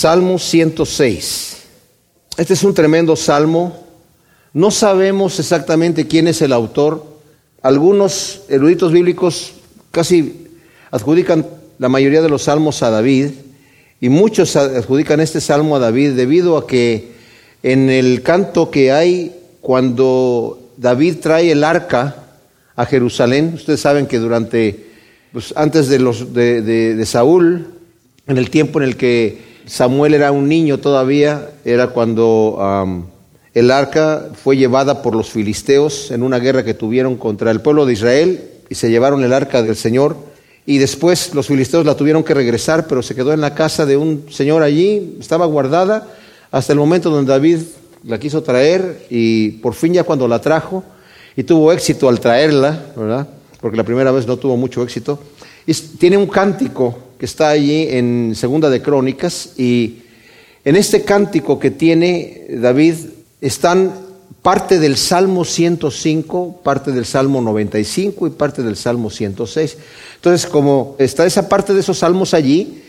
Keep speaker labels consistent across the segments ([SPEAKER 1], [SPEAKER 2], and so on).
[SPEAKER 1] Salmo 106. Este es un tremendo salmo. No sabemos exactamente quién es el autor. Algunos eruditos bíblicos casi adjudican la mayoría de los salmos a David y muchos adjudican este salmo a David debido a que en el canto que hay cuando David trae el arca a Jerusalén, ustedes saben que durante, pues, antes de, los, de, Saúl, en el tiempo en el que Samuel era un niño todavía, era cuando el arca fue llevada por los filisteos en una guerra que tuvieron contra el pueblo de Israel y se llevaron el arca del Señor y después los filisteos la tuvieron que regresar, pero se quedó en la casa de un señor allí, estaba guardada hasta el momento donde David la quiso traer y por fin ya cuando la trajo y tuvo éxito al traerla, ¿verdad? Porque la primera vez no tuvo mucho éxito. Tiene un cántico que está allí en Segunda de Crónicas y en este cántico que tiene David están parte del Salmo 105, parte del Salmo 95 y parte del Salmo 106. Entonces, como está esa parte de esos salmos allí,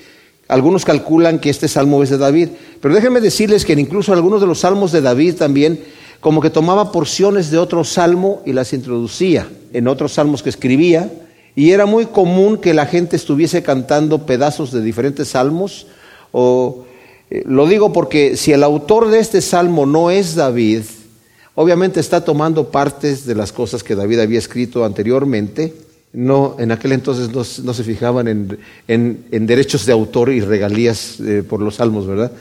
[SPEAKER 1] algunos calculan que este salmo es de David, pero déjenme decirles que incluso algunos de los salmos de David también como que tomaba porciones de otro salmo y las introducía en otros salmos que escribía, y era muy común que la gente estuviese cantando pedazos de diferentes salmos, o eh, lo digo porque si el autor de este salmo no es David, obviamente está tomando partes de las cosas que David había escrito anteriormente, no, en aquel entonces no, se fijaban en, derechos de autor y regalías eh, por los salmos, ¿verdad?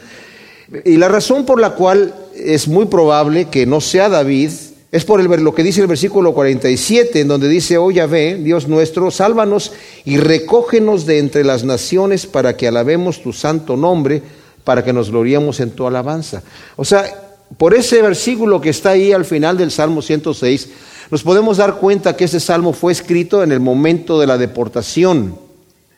[SPEAKER 1] Y la razón por la cual es muy probable que no sea David es por el, lo que dice el versículo 47, en donde dice, oh Yahvé, Dios nuestro, sálvanos y recógenos de entre las naciones para que alabemos tu santo nombre, para que nos gloriemos en tu alabanza. O sea, por ese versículo que está ahí al final del Salmo 106, nos podemos dar cuenta que ese salmo fue escrito en el momento de la deportación,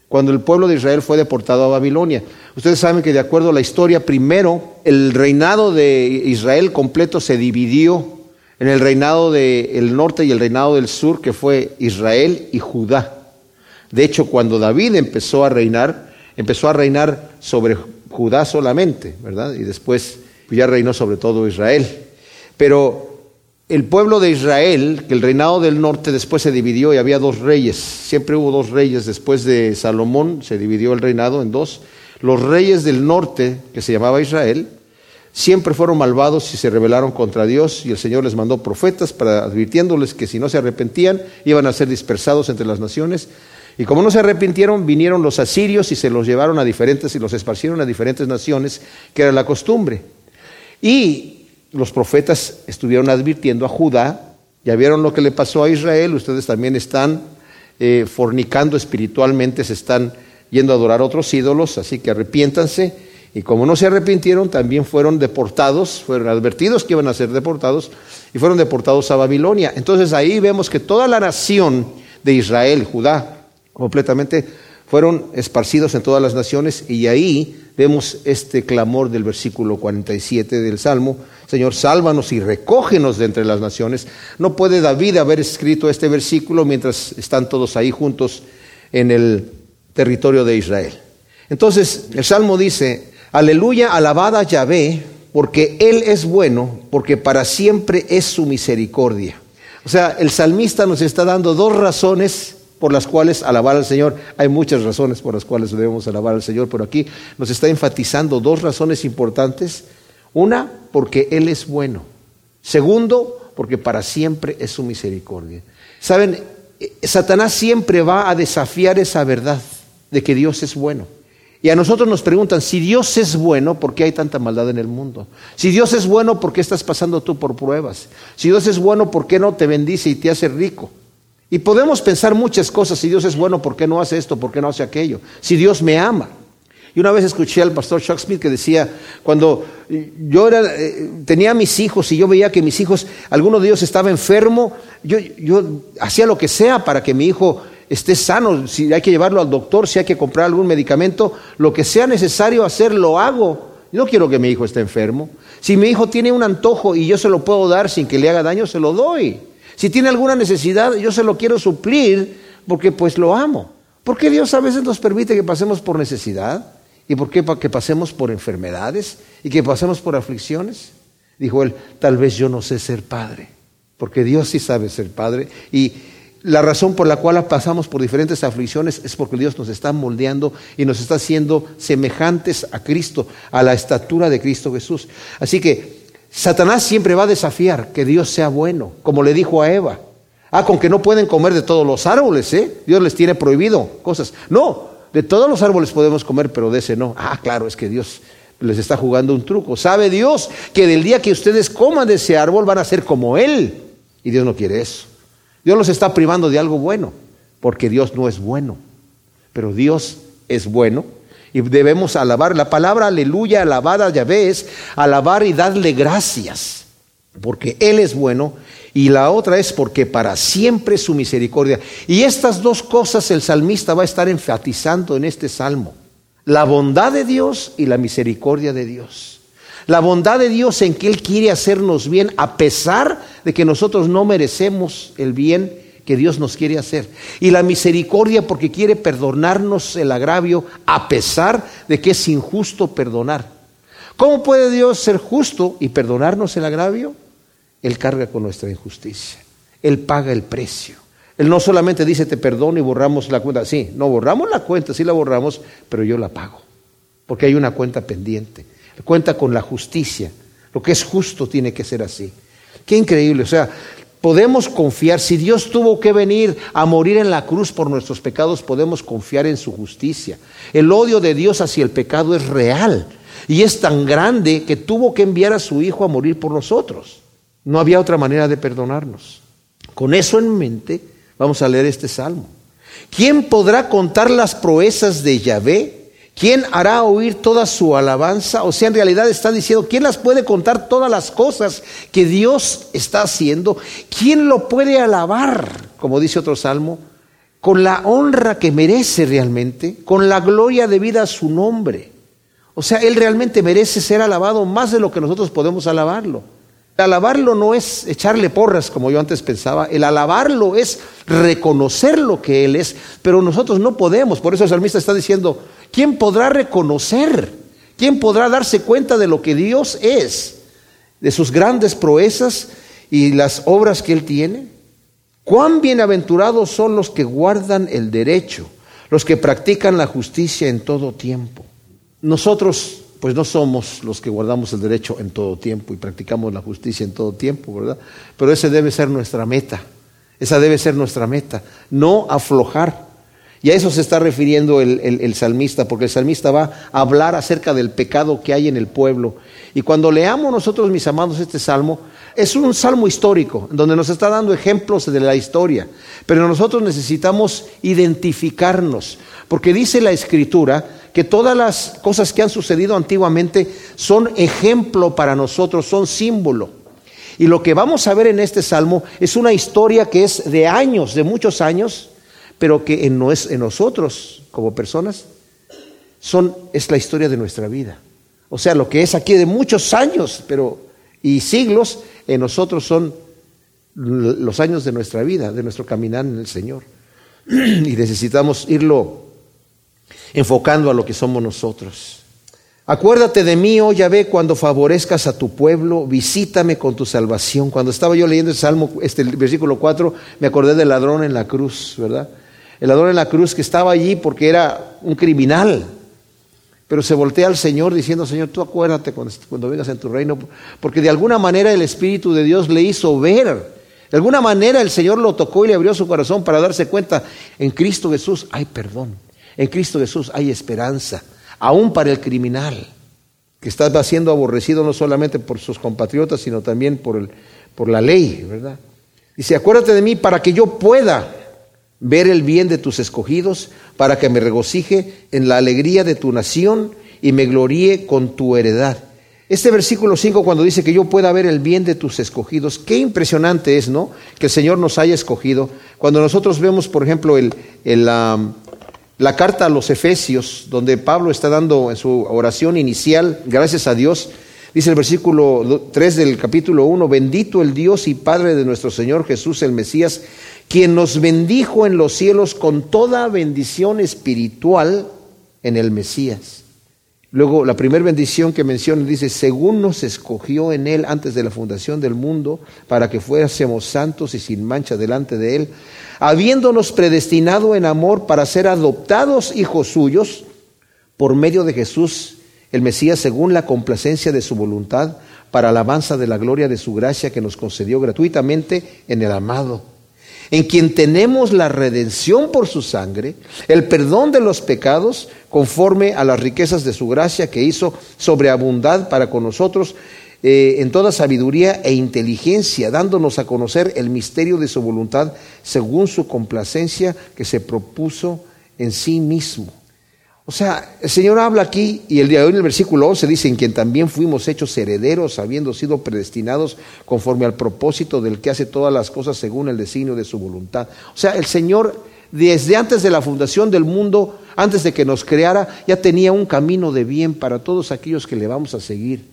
[SPEAKER 1] cuando el pueblo de Israel fue deportado a Babilonia. Ustedes saben que de acuerdo a la historia, primero el reinado de Israel completo se dividió en el reinado del norte y el reinado del sur, que fue Israel y Judá. De hecho, cuando David empezó a reinar, empezó a reinar sobre Judá solamente, ¿verdad? Y después ya reinó sobre todo Israel. Pero el pueblo de Israel, que el reinado del norte después se dividió y había dos reyes, siempre hubo dos reyes, después de Salomón se dividió el reinado en dos, los reyes del norte, que se llamaba Israel, siempre fueron malvados y se rebelaron contra Dios y el Señor les mandó profetas para advirtiéndoles que si no se arrepentían iban a ser dispersados entre las naciones. Y como no se arrepintieron, vinieron los asirios y se los llevaron a diferentes y los esparcieron a diferentes naciones, que era la costumbre. Y los profetas estuvieron advirtiendo a Judá, ya vieron lo que le pasó a Israel, ustedes también están eh, fornicando espiritualmente, se están yendo a adorar otros ídolos, así que arrepiéntanse. Y como no se arrepintieron, también fueron deportados, fueron advertidos que iban a ser deportados y fueron deportados a Babilonia. Entonces ahí vemos que toda la nación de Israel, Judá, completamente fueron esparcidos en todas las naciones y ahí vemos este clamor del versículo 47 del Salmo, Señor, sálvanos y recógenos de entre las naciones. No puede David haber escrito este versículo mientras están todos ahí juntos en el territorio de Israel. Entonces, el Salmo dice, aleluya, alabada Yahvé, porque Él es bueno, porque para siempre es su misericordia. O sea, el salmista nos está dando dos razones por las cuales alabar al Señor. Hay muchas razones por las cuales debemos alabar al Señor, pero aquí nos está enfatizando dos razones importantes una, porque Él es bueno. Segundo, porque para siempre es su misericordia. Saben, eh, Satanás siempre va a desafiar esa verdad de que Dios es bueno. Y a nosotros nos preguntan, si Dios es bueno, ¿por qué hay tanta maldad en el mundo? Si Dios es bueno, ¿por qué estás pasando tú por pruebas? Si Dios es bueno, ¿por qué no te bendice y te hace rico? Y podemos pensar muchas cosas, si Dios es bueno, ¿por qué no hace esto? ¿Por qué no hace aquello? Si Dios me ama. Y una vez escuché al pastor Chuck Smith que decía, cuando yo eh, tenía mis hijos y yo veía que mis hijos, alguno de ellos estaba enfermo, yo hacía lo que sea para que mi hijo esté sano, si hay que llevarlo al doctor, si hay que comprar algún medicamento, lo que sea necesario hacer, lo hago. Yo no quiero que mi hijo esté enfermo. Si mi hijo tiene un antojo y yo se lo puedo dar sin que le haga daño, se lo doy. Si tiene alguna necesidad, yo se lo quiero suplir porque pues lo amo. ¿Por qué Dios a veces nos permite que pasemos por necesidad? ¿Y por qué? Que pasemos por enfermedades y que pasemos por aflicciones. Dijo él, tal vez yo no sé ser padre, porque Dios sí sabe ser padre. Y la razón por la cual pasamos por diferentes aflicciones es porque Dios nos está moldeando y nos está haciendo semejantes a Cristo, a la estatura de Cristo Jesús. Así que Satanás siempre va a desafiar que Dios sea bueno, como le dijo a Eva. Ah, con que no pueden comer de todos los árboles, ¿eh? Dios les tiene prohibido cosas. No, de todos los árboles podemos comer, pero de ese no. Ah, claro, es que Dios les está jugando un truco. Sabe Dios que del día que ustedes coman de ese árbol van a ser como Él. Y Dios no quiere eso. Dios los está privando de algo bueno, porque Dios no es bueno. Pero Dios es bueno y debemos alabar. La palabra aleluya, alabada Yahvé es alabar y darle gracias, porque Él es bueno. Y la otra es porque para siempre su misericordia. Y estas dos cosas el salmista va a estar enfatizando en este salmo la bondad de Dios y la misericordia de Dios. La bondad de Dios en que Él quiere hacernos bien a pesar de que nosotros no merecemos el bien que Dios nos quiere hacer. Y la misericordia porque quiere perdonarnos el agravio a pesar de que es injusto perdonar. ¿Cómo puede Dios ser justo y perdonarnos el agravio? Él carga con nuestra injusticia. Él paga el precio. Él no solamente dice te perdono y borramos la cuenta. Sí, no borramos la cuenta, sí la borramos, pero yo la pago. Porque hay una cuenta pendiente. Cuenta con la justicia. Lo que es justo tiene que ser así. Qué increíble. O sea, podemos confiar. Si Dios tuvo que venir a morir en la cruz por nuestros pecados, podemos confiar en su justicia. El odio de Dios hacia el pecado es real. Y es tan grande que tuvo que enviar a su Hijo a morir por nosotros. No había otra manera de perdonarnos. Con eso en mente, Vamos a leer este salmo. ¿Quién podrá contar las proezas de Yahvé? ¿Quién hará oír toda su alabanza? O sea, en realidad está diciendo, ¿quién las puede contar todas las cosas que Dios está haciendo? ¿Quién lo puede alabar? Como dice otro salmo, con la honra que merece realmente, con la gloria debida a su nombre. O sea, Él realmente merece ser alabado más de lo que nosotros podemos alabarlo. Alabarlo no es echarle porras, como yo antes pensaba. El alabarlo es reconocer lo que Él es, pero nosotros no podemos. Por eso el salmista está diciendo, ¿quién podrá reconocer? ¿Quién podrá darse cuenta de lo que Dios es? De sus grandes proezas y las obras que Él tiene. Cuán bienaventurados son los que guardan el derecho, los que practican la justicia en todo tiempo. Nosotros pues no somos los que guardamos el derecho en todo tiempo y practicamos la justicia en todo tiempo, ¿verdad? Pero esa debe ser nuestra meta, esa debe ser nuestra meta, no aflojar. Y a eso se está refiriendo el, salmista, porque el salmista va a hablar acerca del pecado que hay en el pueblo. Y cuando leamos nosotros, mis amados, este salmo, es un salmo histórico, donde nos está dando ejemplos de la historia. Pero nosotros necesitamos identificarnos, porque dice la escritura que todas las cosas que han sucedido antiguamente son ejemplo para nosotros, son símbolo. Y lo que vamos a ver en este salmo es una historia que es de años, de muchos años, pero que en, nosotros como personas son, es la historia de nuestra vida. O sea, lo que es aquí de muchos años pero, y siglos, en nosotros son los años de nuestra vida, de nuestro caminar en el Señor. Y necesitamos irlo enfocando a lo que somos nosotros. Acuérdate de mí, oh Yahvé, cuando favorezcas a tu pueblo, visítame con tu salvación. Cuando estaba yo leyendo el Salmo, este versículo 4, me acordé del ladrón en la cruz, ¿verdad? El ladrón en la cruz que estaba allí porque era un criminal, pero se voltea al Señor diciendo, Señor, tú acuérdate cuando, vengas en tu reino, porque de alguna manera el Espíritu de Dios le hizo ver, de alguna manera el Señor lo tocó y le abrió su corazón para darse cuenta, en Cristo Jesús hay perdón. En Cristo Jesús hay esperanza, aún para el criminal, que está siendo aborrecido no solamente por sus compatriotas, sino también por, el, por la ley, ¿verdad? Dice, acuérdate de mí para que yo pueda ver el bien de tus escogidos, para que me regocije en la alegría de tu nación y me gloríe con tu heredad. Este versículo 5 cuando dice que yo pueda ver el bien de tus escogidos, qué impresionante es, ¿no? Que el Señor nos haya escogido. Cuando nosotros vemos, por ejemplo, el, la carta a los Efesios, donde Pablo está dando en su oración inicial, gracias a Dios, dice el versículo 3 del capítulo 1, bendito el Dios y Padre de nuestro Señor Jesús el Mesías, quien nos bendijo en los cielos con toda bendición espiritual en el Mesías. Luego, la primera bendición que menciona dice, según nos escogió en Él antes de la fundación del mundo, para que fuésemos santos y sin mancha delante de Él, habiéndonos predestinado en amor para ser adoptados hijos suyos por medio de Jesús, el Mesías, según la complacencia de su voluntad, para alabanza de la gloria de su gracia que nos concedió gratuitamente en el amado en quien tenemos la redención por su sangre, el perdón de los pecados, conforme a las riquezas de su gracia que hizo sobreabundar para con nosotros eh, en toda sabiduría e inteligencia, dándonos a conocer el misterio de su voluntad según su complacencia que se propuso en sí mismo o sea, el Señor habla aquí y el día de hoy en el versículo 11 dice, en quien también fuimos hechos herederos, habiendo sido predestinados conforme al propósito del que hace todas las cosas según el designio de su voluntad. O sea, el Señor desde antes de la fundación del mundo, antes de que nos creara, ya tenía un camino de bien para todos aquellos que le vamos a seguir.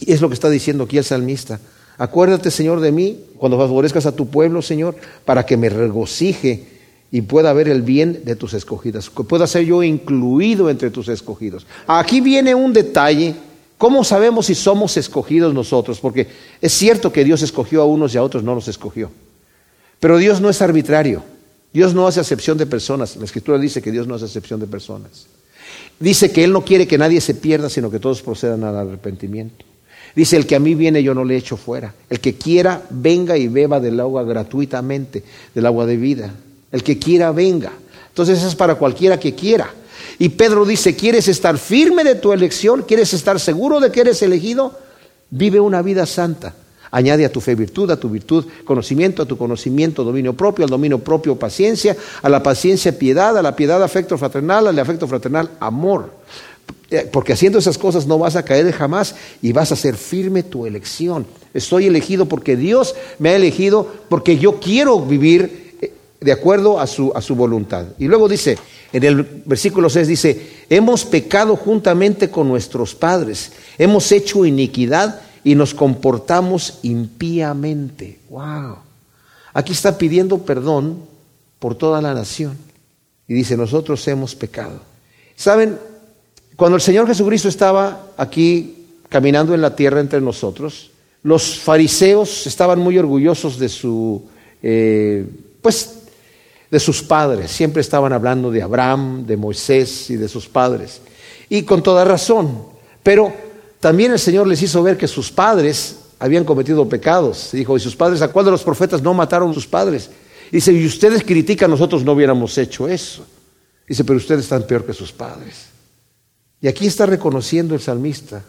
[SPEAKER 1] Y es lo que está diciendo aquí el salmista. Acuérdate, Señor, de mí cuando favorezcas a tu pueblo, Señor, para que me regocije y pueda ver el bien de tus escogidas, pueda ser yo incluido entre tus escogidos. Aquí viene un detalle, ¿cómo sabemos si somos escogidos nosotros? Porque es cierto que Dios escogió a unos y a otros no los escogió, pero Dios no es arbitrario, Dios no hace acepción de personas, la escritura dice que Dios no hace acepción de personas. Dice que Él no quiere que nadie se pierda, sino que todos procedan al arrepentimiento. Dice, el que a mí viene yo no le echo fuera. El que quiera, venga y beba del agua gratuitamente, del agua de vida. El que quiera, venga. Entonces es para cualquiera que quiera. Y Pedro dice, ¿quieres estar firme de tu elección? ¿Quieres estar seguro de que eres elegido? Vive una vida santa. Añade a tu fe virtud, a tu virtud conocimiento, a tu conocimiento dominio propio, al dominio propio paciencia, a la paciencia piedad, a la piedad afecto fraternal, al afecto fraternal amor. Eh, porque haciendo esas cosas no vas a caer jamás y vas a ser firme tu elección. Estoy elegido porque Dios me ha elegido, porque yo quiero vivir de acuerdo a su, a su voluntad. Y luego dice, en el versículo 6 dice, hemos pecado juntamente con nuestros padres, hemos hecho iniquidad y nos comportamos impíamente. ¡Wow! Aquí está pidiendo perdón por toda la nación. Y dice, nosotros hemos pecado. ¿Saben? Cuando el Señor Jesucristo estaba aquí caminando en la tierra entre nosotros, los fariseos estaban muy orgullosos de su, eh, pues, de sus padres. Siempre estaban hablando de Abraham, de Moisés y de sus padres. Y con toda razón. Pero también el Señor les hizo ver que sus padres habían cometido pecados. Dijo, ¿y sus padres? ¿A cuál de los profetas no mataron a sus padres? Dice, y ustedes critican, nosotros no hubiéramos hecho eso. Dice, pero ustedes están peor que sus padres. Y aquí está reconociendo el salmista,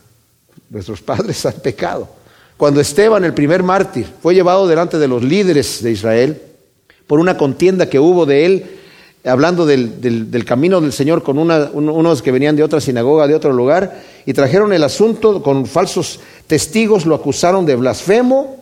[SPEAKER 1] nuestros padres han pecado. Cuando Esteban, el primer mártir, fue llevado delante de los líderes de Israel, por una contienda que hubo de él, hablando del, camino del Señor con unos que venían de otra sinagoga, de otro lugar, y trajeron el asunto con falsos testigos, lo acusaron de blasfemo,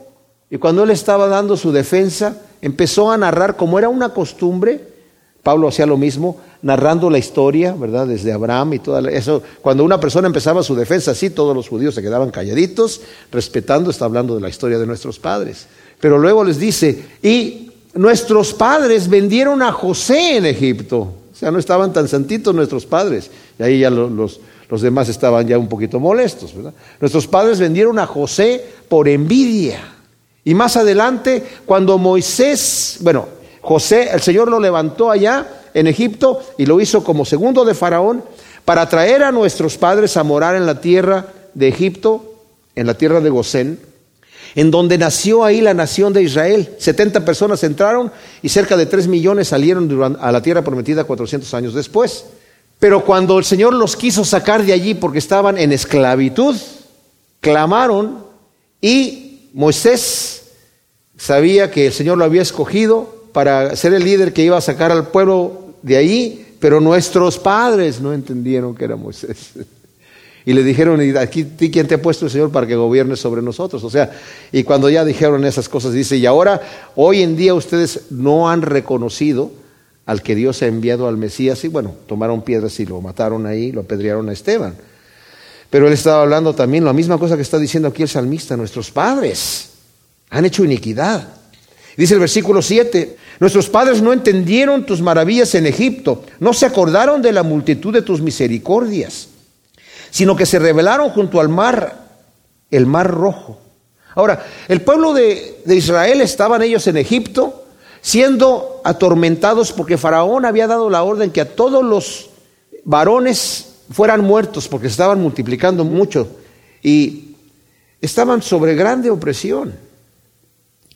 [SPEAKER 1] y cuando él estaba dando su defensa, empezó a narrar como era una costumbre, Pablo hacía lo mismo, narrando la historia, ¿verdad? Desde Abraham y todo eso. Cuando una persona empezaba su defensa así, todos los judíos se quedaban calladitos, respetando, está hablando de la historia de nuestros padres. Pero luego les dice, y nuestros padres vendieron a José en Egipto. O sea, no estaban tan santitos nuestros padres. Y ahí ya los, los, demás estaban ya un poquito molestos. ¿verdad? Nuestros padres vendieron a José por envidia. Y más adelante, cuando Moisés, bueno, José, el Señor lo levantó allá en Egipto y lo hizo como segundo de Faraón para traer a nuestros padres a morar en la tierra de Egipto, en la tierra de Gosén en donde nació ahí la nación de Israel. 70 personas entraron y cerca de 3 millones salieron a la tierra prometida 400 años después. Pero cuando el Señor los quiso sacar de allí porque estaban en esclavitud, clamaron y Moisés sabía que el Señor lo había escogido para ser el líder que iba a sacar al pueblo de allí, pero nuestros padres no entendieron que era Moisés. Y le dijeron, ¿y aquí quién te ha puesto el Señor para que gobierne sobre nosotros? O sea, y cuando ya dijeron esas cosas, dice, y ahora, hoy en día ustedes no han reconocido al que Dios ha enviado al Mesías, y bueno, tomaron piedras y lo mataron ahí, lo apedrearon a Esteban. Pero él estaba hablando también la misma cosa que está diciendo aquí el salmista, nuestros padres han hecho iniquidad. Dice el versículo 7, nuestros padres no entendieron tus maravillas en Egipto, no se acordaron de la multitud de tus misericordias sino que se rebelaron junto al mar, el mar rojo. Ahora, el pueblo de, de Israel estaban ellos en Egipto, siendo atormentados porque Faraón había dado la orden que a todos los varones fueran muertos porque estaban multiplicando mucho y estaban sobre grande opresión.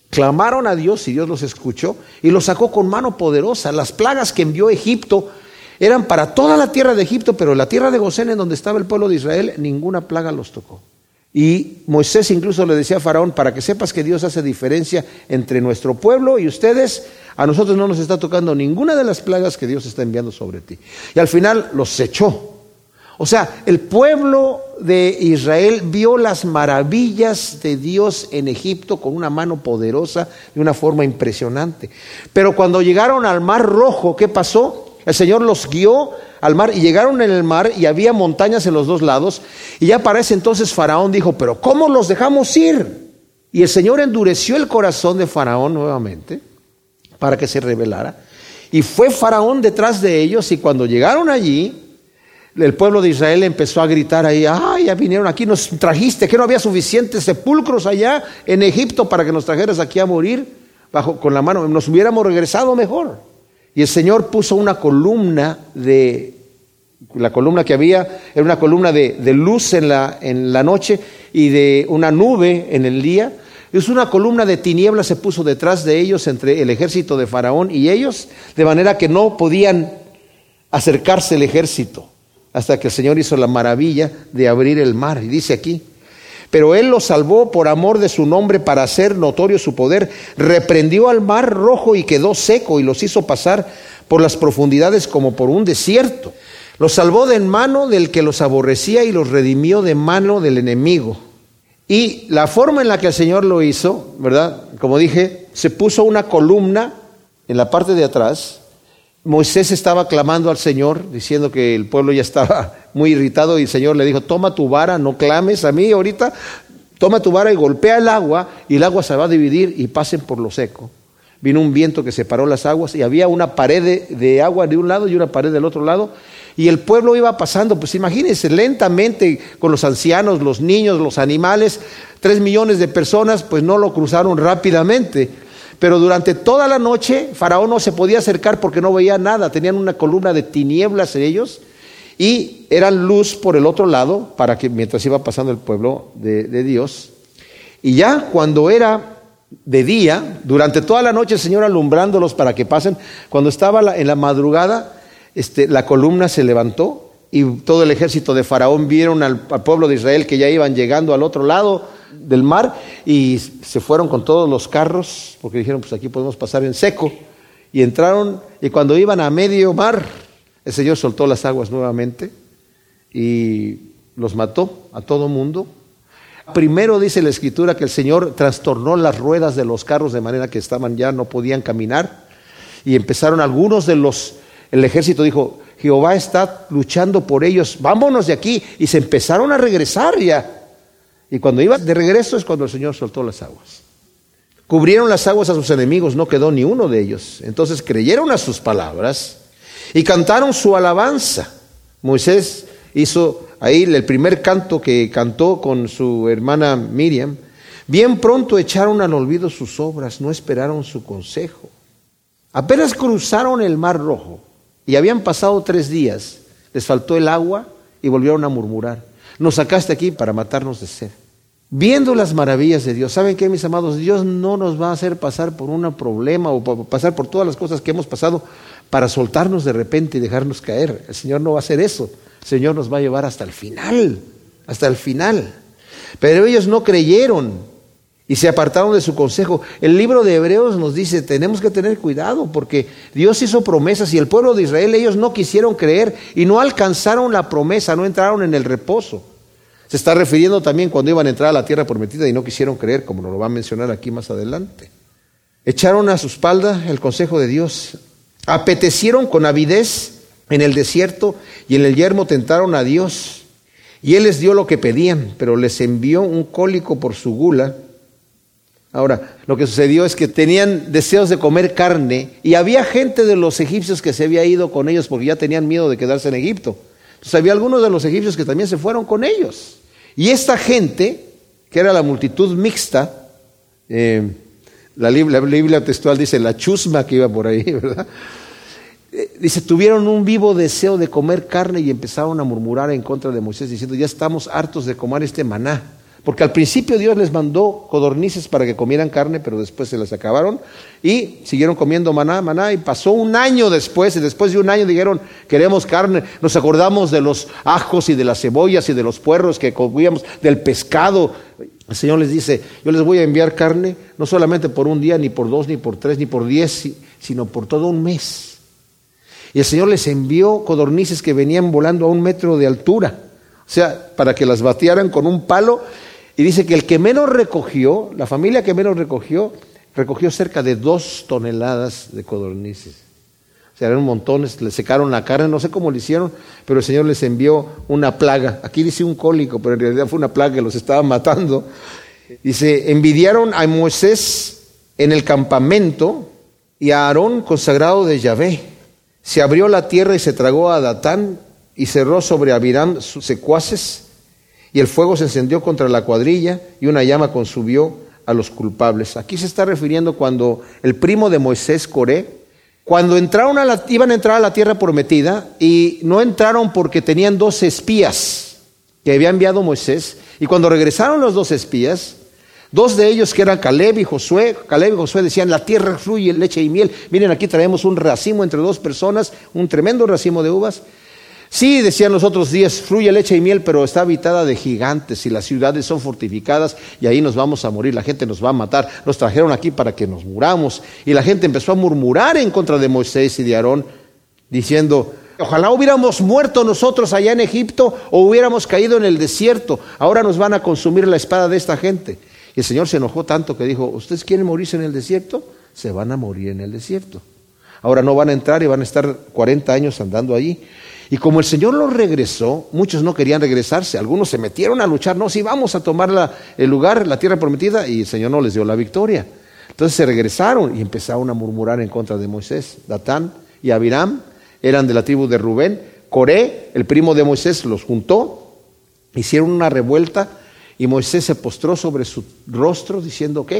[SPEAKER 1] Clamaron a Dios y Dios los escuchó y los sacó con mano poderosa. Las plagas que envió Egipto eran para toda la tierra de Egipto, pero la tierra de Gosén, en donde estaba el pueblo de Israel, ninguna plaga los tocó. Y Moisés incluso le decía a Faraón, para que sepas que Dios hace diferencia entre nuestro pueblo y ustedes, a nosotros no nos está tocando ninguna de las plagas que Dios está enviando sobre ti. Y al final los echó. O sea, el pueblo de Israel vio las maravillas de Dios en Egipto con una mano poderosa de una forma impresionante. Pero cuando llegaron al mar rojo, ¿qué pasó? El Señor los guió al mar y llegaron en el mar y había montañas en los dos lados. Y ya para ese entonces Faraón dijo, pero ¿cómo los dejamos ir? Y el Señor endureció el corazón de Faraón nuevamente para que se rebelara. Y fue Faraón detrás de ellos y cuando llegaron allí, el pueblo de Israel empezó a gritar ahí, ay, ya vinieron aquí, nos trajiste, que no había suficientes sepulcros allá en Egipto para que nos trajeras aquí a morir bajo, con la mano, nos hubiéramos regresado mejor. Y el Señor puso una columna de, la columna que había era una columna de, luz en la, en la noche y de una nube en el día. Es una columna de tinieblas se puso detrás de ellos entre el ejército de Faraón y ellos, de manera que no podían acercarse el ejército hasta que el Señor hizo la maravilla de abrir el mar. Y dice aquí, pero él los salvó por amor de su nombre para hacer notorio su poder. Reprendió al mar rojo y quedó seco y los hizo pasar por las profundidades como por un desierto. Los salvó de mano del que los aborrecía y los redimió de mano del enemigo. Y la forma en la que el Señor lo hizo, ¿verdad? Como dije, se puso una columna en la parte de atrás. Moisés estaba clamando al Señor, diciendo que el pueblo ya estaba muy irritado y el Señor le dijo, toma tu vara, no clames a mí ahorita, toma tu vara y golpea el agua y el agua se va a dividir y pasen por lo seco. Vino un viento que separó las aguas y había una pared de, agua de un lado y una pared del otro lado y el pueblo iba pasando, pues imagínense, lentamente con los ancianos, los niños, los animales, tres millones de personas, pues no lo cruzaron rápidamente. Pero durante toda la noche Faraón no se podía acercar porque no veía nada, tenían una columna de tinieblas en ellos y eran luz por el otro lado para que mientras iba pasando el pueblo de, Dios. Y ya cuando era de día, durante toda la noche el Señor alumbrándolos para que pasen, cuando estaba en la madrugada, este, la columna se levantó y todo el ejército de Faraón vieron al, al, pueblo de Israel que ya iban llegando al otro lado del mar y se fueron con todos los carros porque dijeron pues aquí podemos pasar en seco y entraron y cuando iban a medio mar el Señor soltó las aguas nuevamente y los mató a todo mundo. Primero dice la escritura que el Señor trastornó las ruedas de los carros de manera que estaban ya, no podían caminar. Y empezaron algunos de los, el ejército dijo, Jehová está luchando por ellos, vámonos de aquí. Y se empezaron a regresar ya. Y cuando iban de regreso es cuando el Señor soltó las aguas. Cubrieron las aguas a sus enemigos, no quedó ni uno de ellos. Entonces creyeron a sus palabras y cantaron su alabanza. Moisés hizo ahí el primer canto que cantó con su hermana Miriam. Bien pronto echaron al olvido sus obras, no esperaron su consejo. Apenas cruzaron el mar rojo y habían pasado tres días, les faltó el agua y volvieron a murmurar. Nos sacaste aquí para matarnos de sed. Viendo las maravillas de Dios, ¿saben qué, mis amados? Dios no nos va a hacer pasar por un problema o pasar por todas las cosas que hemos pasado para soltarnos de repente y dejarnos caer. El Señor no va a hacer eso. El Señor nos va a llevar hasta el final, hasta el final. Pero ellos no creyeron y se apartaron de su consejo. El libro de Hebreos nos dice, tenemos que tener cuidado porque Dios hizo promesas y el pueblo de Israel, ellos no quisieron creer y no alcanzaron la promesa, no entraron en el reposo. Se está refiriendo también cuando iban a entrar a la tierra prometida y no quisieron creer, como nos lo va a mencionar aquí más adelante. Echaron a su espalda el consejo de Dios, apetecieron con avidez en el desierto y en el yermo tentaron a Dios. Y Él les dio lo que pedían, pero les envió un cólico por su gula. Ahora, lo que sucedió es que tenían deseos de comer carne y había gente de los egipcios que se había ido con ellos porque ya tenían miedo de quedarse en Egipto. Entonces había algunos de los egipcios que también se fueron con ellos. Y esta gente, que era la multitud mixta, eh, la, Biblia, textual dice la chusma que iba por ahí, ¿verdad? Eh, dice, tuvieron un vivo deseo de comer carne y empezaron a murmurar en contra de Moisés diciendo, ya estamos hartos de comer este maná. Porque al principio Dios les mandó codornices para que comieran carne, pero después se las acabaron y siguieron comiendo maná, maná. Y pasó un año después, y después de un año dijeron, queremos carne. Nos acordamos de los ajos y de las cebollas y de los puerros que comíamos, del pescado. El Señor les dice, yo les voy a enviar carne, no solamente por un día, ni por dos, ni por tres, ni por diez, sino por todo un mes. Y el Señor les envió codornices que venían volando a un metro de altura. O sea, para que las batearan con un palo y dice que el que menos recogió, la familia que menos recogió, recogió cerca de dos toneladas de codornices. O sea, eran montones, le secaron la carne, no sé cómo lo hicieron, pero el Señor les envió una plaga. Aquí dice un cólico, pero en realidad fue una plaga que los estaba matando. Dice, envidiaron a Moisés en el campamento y a Aarón consagrado de Yahvé. Se abrió la tierra y se tragó a Datán y cerró sobre Abiram sus secuaces y el fuego se encendió contra la cuadrilla y una llama consumió a los culpables. Aquí se está refiriendo cuando el primo de Moisés, Coré, cuando entraron a la, iban a entrar a la tierra prometida y no entraron porque tenían dos espías que había enviado Moisés, y cuando regresaron los dos espías, dos de ellos que eran Caleb y Josué, Caleb y Josué decían, la tierra fluye leche y miel, miren aquí traemos un racimo entre dos personas, un tremendo racimo de uvas, Sí, decían los otros días, fluye leche y miel, pero está habitada de gigantes y las ciudades son fortificadas y ahí nos vamos a morir, la gente nos va a matar. Nos trajeron aquí para que nos muramos. Y la gente empezó a murmurar en contra de Moisés y de Aarón, diciendo, ojalá hubiéramos muerto nosotros allá en Egipto o hubiéramos caído en el desierto. Ahora nos van a consumir la espada de esta gente. Y el Señor se enojó tanto que dijo, ¿ustedes quieren morirse en el desierto? Se van a morir en el desierto. Ahora no van a entrar y van a estar 40 años andando allí. Y como el Señor los regresó, muchos no querían regresarse, algunos se metieron a luchar, no, sí, vamos a tomar el lugar, la tierra prometida, y el Señor no les dio la victoria. Entonces se regresaron y empezaron a murmurar en contra de Moisés. Datán y Abiram eran de la tribu de Rubén. Coré, el primo de Moisés, los juntó, hicieron una revuelta y Moisés se postró sobre su rostro diciendo, ok,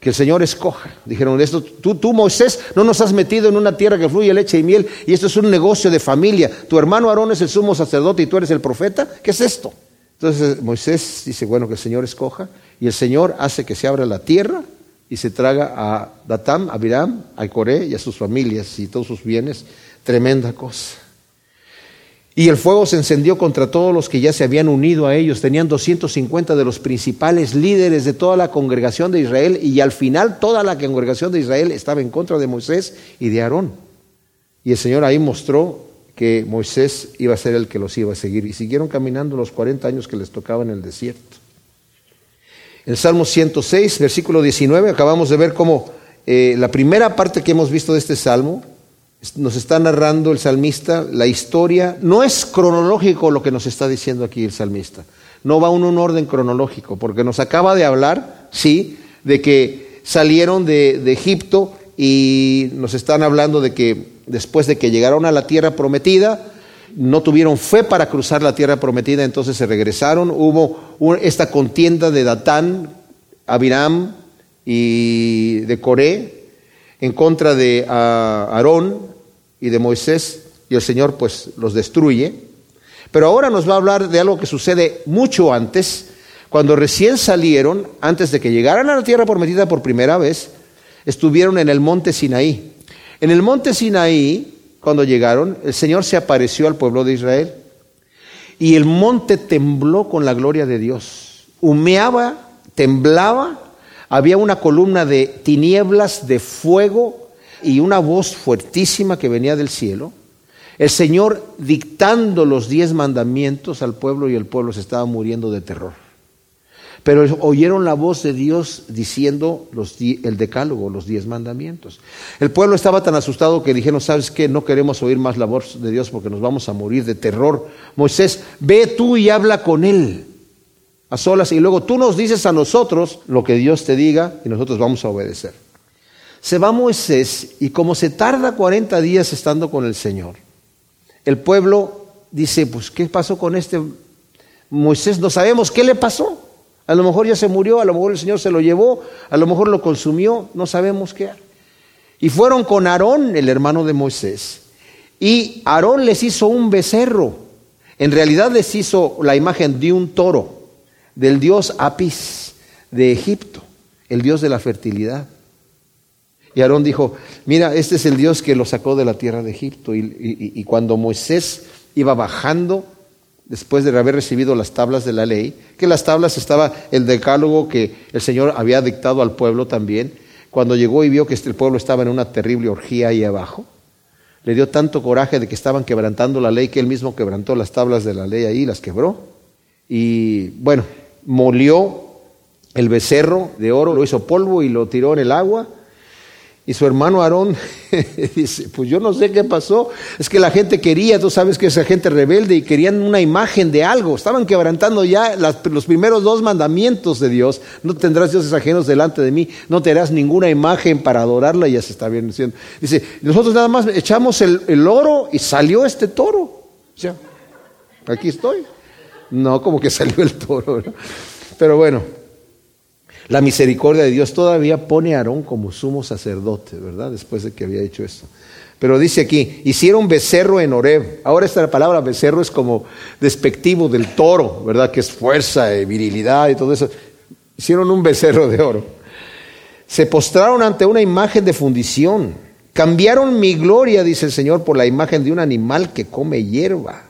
[SPEAKER 1] que el Señor escoja. Dijeron, esto, tú, tú Moisés no nos has metido en una tierra que fluye leche y miel y esto es un negocio de familia. Tu hermano Aarón es el sumo sacerdote y tú eres el profeta. ¿Qué es esto? Entonces Moisés dice, bueno, que el Señor escoja y el Señor hace que se abra la tierra y se traga a Datam, a Abiram, a Coré y a sus familias y todos sus bienes. Tremenda cosa. Y el fuego se encendió contra todos los que ya se habían unido a ellos. Tenían 250 de los principales líderes de toda la congregación de Israel y al final toda la congregación de Israel estaba en contra de Moisés y de Aarón. Y el Señor ahí mostró que Moisés iba a ser el que los iba a seguir. Y siguieron caminando los 40 años que les tocaba en el desierto. En el Salmo 106, versículo 19, acabamos de ver cómo eh, la primera parte que hemos visto de este salmo nos está narrando el salmista la historia. No es cronológico lo que nos está diciendo aquí el salmista. No va en un orden cronológico, porque nos acaba de hablar, sí, de que salieron de, Egipto y nos están hablando de que después de que llegaron a la tierra prometida, no tuvieron fe para cruzar la tierra prometida, entonces se regresaron. Hubo esta contienda de Datán, Abiram y de Coré en contra de ah, Aarón y de Moisés y el Señor pues los destruye. Pero ahora nos va a hablar de algo que sucede mucho antes, cuando recién salieron, antes de que llegaran a la tierra prometida por primera vez, estuvieron en el monte Sinaí. En el monte Sinaí, cuando llegaron, el Señor se apareció al pueblo de Israel y el monte tembló con la gloria de Dios. Humeaba, temblaba, había una columna de tinieblas, de fuego y una voz fuertísima que venía del cielo, el Señor dictando los diez mandamientos al pueblo y el pueblo se estaba muriendo de terror. Pero oyeron la voz de Dios diciendo el decálogo, los diez mandamientos. El pueblo estaba tan asustado que dijeron, ¿sabes qué? No queremos oír más la voz de Dios porque nos vamos a morir de terror. Moisés, ve tú y habla con él a solas y luego tú nos dices a nosotros lo que Dios te diga y nosotros vamos a obedecer. Se va Moisés y como se tarda 40 días estando con el Señor, el pueblo dice, pues, ¿qué pasó con este Moisés? No sabemos qué le pasó. A lo mejor ya se murió, a lo mejor el Señor se lo llevó, a lo mejor lo consumió, no sabemos qué. Y fueron con Aarón, el hermano de Moisés, y Aarón les hizo un becerro. En realidad les hizo la imagen de un toro, del dios Apis de Egipto, el dios de la fertilidad. Y Aarón dijo, mira, este es el Dios que lo sacó de la tierra de Egipto. Y, cuando Moisés iba bajando, después de haber recibido las tablas de la ley, que las tablas estaba el decálogo que el Señor había dictado al pueblo también, cuando llegó y vio que el pueblo estaba en una terrible orgía ahí abajo, le dio tanto coraje de que estaban quebrantando la ley que él mismo quebrantó las tablas de la ley ahí, las quebró. Y bueno, molió el becerro de oro, lo hizo polvo y lo tiró en el agua y su hermano Aarón dice, pues yo no sé qué pasó, es que la gente quería, tú sabes que esa gente rebelde y querían una imagen de algo, estaban quebrantando ya los primeros dos mandamientos de Dios, no tendrás dioses ajenos delante de mí, no te harás ninguna imagen para adorarla, y ya se está bien diciendo. Dice, nosotros nada más echamos el, oro y salió este toro, o sea, aquí estoy. No, como que salió el toro, pero bueno, la misericordia de Dios todavía pone a Aarón como sumo sacerdote, ¿verdad? Después de que había hecho esto. Pero dice aquí, hicieron becerro en Oreb. Ahora esta palabra becerro es como despectivo del toro, ¿verdad? Que es fuerza, y virilidad y todo eso. Hicieron un becerro de oro. Se postraron ante una imagen de fundición. Cambiaron mi gloria, dice el Señor, por la imagen de un animal que come hierba.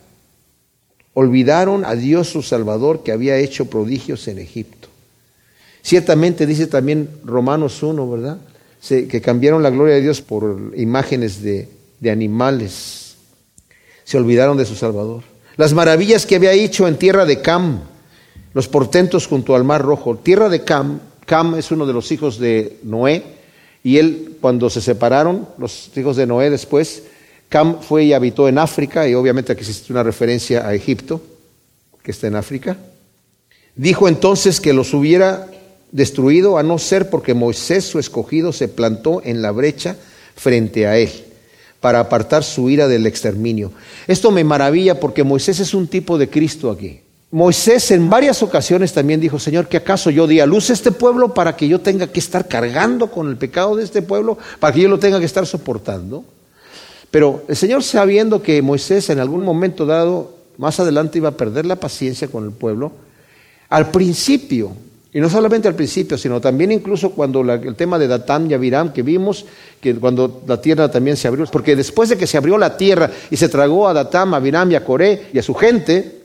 [SPEAKER 1] Olvidaron a Dios su Salvador que había hecho prodigios en Egipto. Ciertamente dice también Romanos 1, ¿verdad? que cambiaron la gloria de Dios por imágenes de, de animales. Se olvidaron de su Salvador. Las maravillas que había hecho en tierra de Cam, los portentos junto al Mar Rojo. Tierra de Cam, Cam es uno de los hijos de Noé, y él cuando se separaron, los hijos de Noé después, Cam fue y habitó en África, y obviamente aquí existe una referencia a Egipto, que está en África. Dijo entonces que los hubiera destruido a no ser porque Moisés, su escogido, se plantó en la brecha frente a él para apartar su ira del exterminio. Esto me maravilla porque Moisés es un tipo de Cristo aquí. Moisés en varias ocasiones también dijo, Señor, ¿que acaso yo di a luz a este pueblo para que yo tenga que estar cargando con el pecado de este pueblo, para que yo lo tenga que estar soportando? Pero el Señor sabiendo que Moisés en algún momento dado, más adelante iba a perder la paciencia con el pueblo, al principio y no solamente al principio, sino también incluso cuando el tema de Datán y Abiram que vimos, que cuando la tierra también se abrió, porque después de que se abrió la tierra y se tragó a Datán, a Abiram y a Coré y a su gente,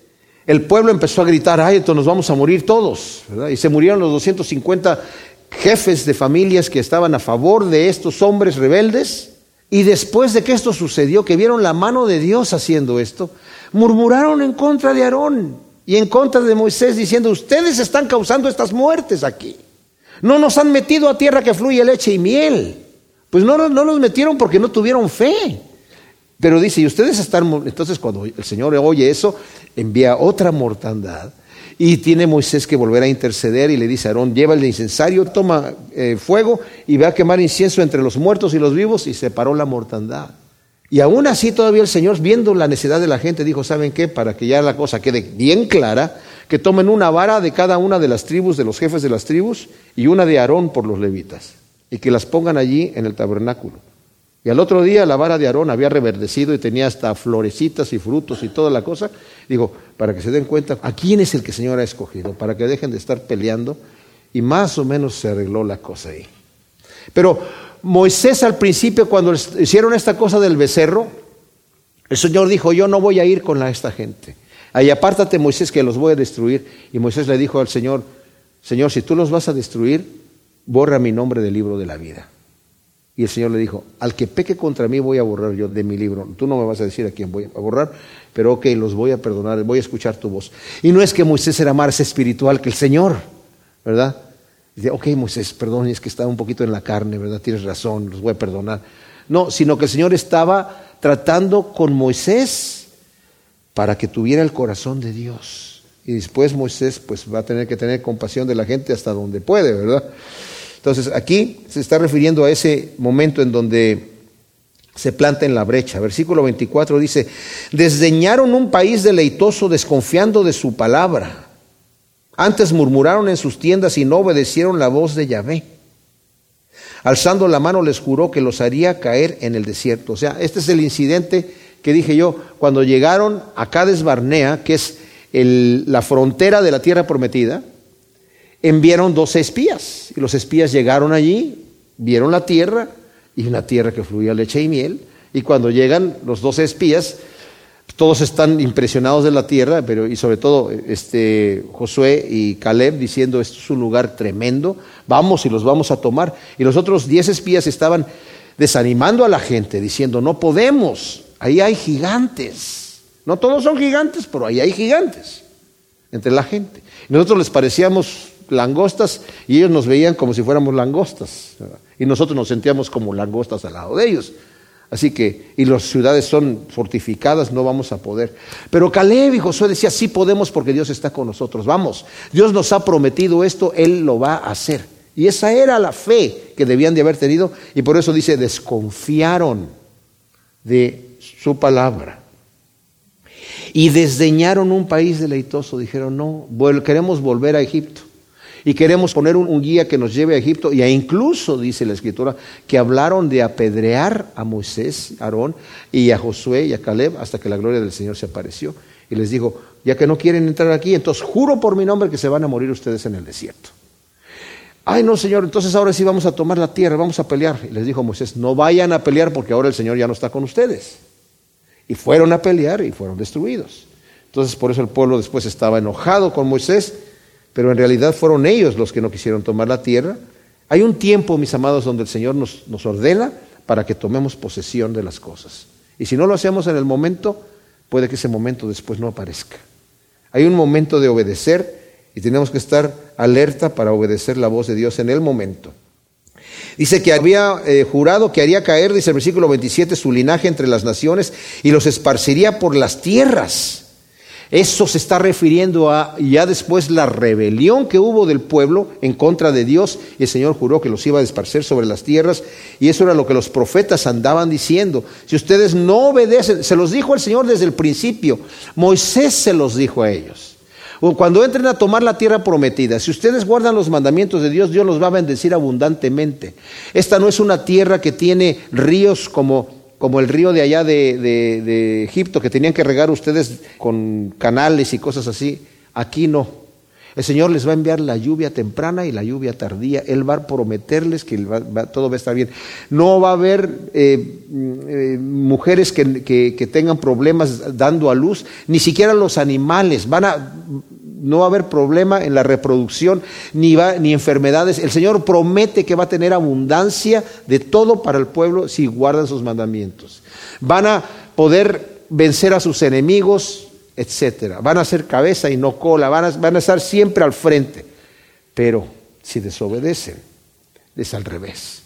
[SPEAKER 1] el pueblo empezó a gritar, ay, entonces nos vamos a morir todos, Y se murieron los 250 jefes de familias que estaban a favor de estos hombres rebeldes. Y después de que esto sucedió, que vieron la mano de Dios haciendo esto, murmuraron en contra de Aarón y en contra de Moisés diciendo, ustedes están causando estas muertes aquí. No nos han metido a tierra que fluye leche y miel. Pues no, no nos metieron porque no tuvieron fe. Pero dice, y ustedes están, entonces cuando el Señor oye eso, envía otra mortandad. Y tiene Moisés que volver a interceder y le dice a Aarón, lleva el incensario, toma eh, fuego y ve a quemar incienso entre los muertos y los vivos y separó la mortandad. Y aún así todavía el Señor, viendo la necesidad de la gente, dijo, ¿saben qué? Para que ya la cosa quede bien clara, que tomen una vara de cada una de las tribus, de los jefes de las tribus, y una de Aarón por los levitas, y que las pongan allí en el tabernáculo. Y al otro día la vara de Aarón había reverdecido y tenía hasta florecitas y frutos y toda la cosa. Digo, para que se den cuenta a quién es el que el Señor ha escogido, para que dejen de estar peleando. Y más o menos se arregló la cosa ahí. Pero Moisés al principio, cuando hicieron esta cosa del becerro, el Señor dijo, yo no voy a ir con esta gente. Ahí apártate Moisés que los voy a destruir. Y Moisés le dijo al Señor, Señor, si tú los vas a destruir, borra mi nombre del libro de la vida. Y el Señor le dijo, al que peque contra mí voy a borrar yo de mi libro. Tú no me vas a decir a quién voy a borrar, pero ok, los voy a perdonar, voy a escuchar tu voz. Y no es que Moisés era más espiritual que el Señor, ¿verdad? Dice, ok, Moisés, perdón, es que estaba un poquito en la carne, ¿verdad? Tienes razón, los voy a perdonar. No, sino que el Señor estaba tratando con Moisés para que tuviera el corazón de Dios. Y después Moisés pues va a tener que tener compasión de la gente hasta donde puede, ¿verdad? Entonces aquí se está refiriendo a ese momento en donde se planta en la brecha. Versículo 24 dice, desdeñaron un país deleitoso desconfiando de su palabra. Antes murmuraron en sus tiendas y no obedecieron la voz de Yahvé. Alzando la mano les juró que los haría caer en el desierto. O sea, este es el incidente que dije yo, cuando llegaron a Cades Barnea, que es la frontera de la tierra prometida, enviaron dos espías. Y los espías llegaron allí, vieron la tierra, y una tierra que fluía leche y miel. Y cuando llegan los dos espías, todos están impresionados de la tierra, pero y sobre todo este Josué y Caleb diciendo esto es un lugar tremendo, vamos y los vamos a tomar. Y los otros diez espías estaban desanimando a la gente, diciendo no podemos, ahí hay gigantes. No todos son gigantes, pero ahí hay gigantes entre la gente. Y nosotros les parecíamos langostas y ellos nos veían como si fuéramos langostas. Y nosotros nos sentíamos como langostas al lado de ellos. Así que, y las ciudades son fortificadas, no vamos a poder. Pero Caleb y Josué decía, sí podemos porque Dios está con nosotros. Vamos, Dios nos ha prometido esto, Él lo va a hacer. Y esa era la fe que debían de haber tenido. Y por eso dice, desconfiaron de su palabra. Y desdeñaron un país deleitoso. Dijeron, no, queremos volver a Egipto. Y queremos poner un, guía que nos lleve a Egipto. Y incluso, dice la escritura, que hablaron de apedrear a Moisés, Aarón, y a Josué y a Caleb hasta que la gloria del Señor se apareció. Y les dijo, ya que no quieren entrar aquí, entonces juro por mi nombre que se van a morir ustedes en el desierto. Ay, no, Señor, entonces ahora sí vamos a tomar la tierra, vamos a pelear. Y les dijo Moisés, no vayan a pelear porque ahora el Señor ya no está con ustedes. Y fueron a pelear y fueron destruidos. Entonces por eso el pueblo después estaba enojado con Moisés pero en realidad fueron ellos los que no quisieron tomar la tierra. Hay un tiempo, mis amados, donde el Señor nos, nos ordena para que tomemos posesión de las cosas. Y si no lo hacemos en el momento, puede que ese momento después no aparezca. Hay un momento de obedecer y tenemos que estar alerta para obedecer la voz de Dios en el momento. Dice que había eh, jurado que haría caer, dice el versículo 27, su linaje entre las naciones y los esparciría por las tierras. Eso se está refiriendo a ya después la rebelión que hubo del pueblo en contra de Dios y el Señor juró que los iba a desparcer sobre las tierras y eso era lo que los profetas andaban diciendo. Si ustedes no obedecen, se los dijo el Señor desde el principio, Moisés se los dijo a ellos. Cuando entren a tomar la tierra prometida, si ustedes guardan los mandamientos de Dios, Dios los va a bendecir abundantemente. Esta no es una tierra que tiene ríos como como el río de allá de, Egipto, que tenían que regar ustedes con canales y cosas así. Aquí no. El Señor les va a enviar la lluvia temprana y la lluvia tardía. Él va a prometerles que todo va a estar bien. No va a haber eh, eh, mujeres que, tengan problemas dando a luz, ni siquiera los animales. Van a, no va a haber problema en la reproducción ni, va, ni enfermedades. El Señor promete que va a tener abundancia de todo para el pueblo si guardan sus mandamientos. Van a poder vencer a sus enemigos, etcétera. Van a ser cabeza y no cola, van a, van a estar siempre al frente. Pero si desobedecen, es al revés.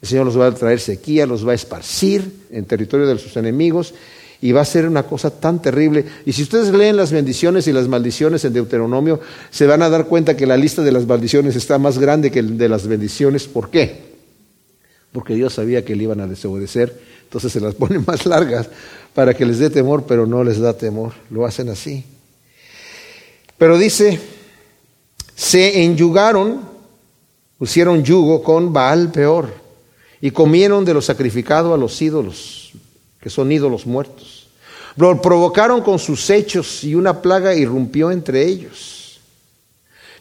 [SPEAKER 1] El Señor los va a traer sequía, los va a esparcir en territorio de sus enemigos y va a ser una cosa tan terrible. Y si ustedes leen las bendiciones y las maldiciones en Deuteronomio, se van a dar cuenta que la lista de las maldiciones está más grande que de las bendiciones. ¿Por qué? Porque Dios sabía que le iban a desobedecer, entonces se las pone más largas para que les dé temor, pero no les da temor. Lo hacen así. Pero dice, se enyugaron, pusieron yugo con Baal peor, y comieron de lo sacrificado a los ídolos que son ídolos muertos. Lo provocaron con sus hechos y una plaga irrumpió entre ellos.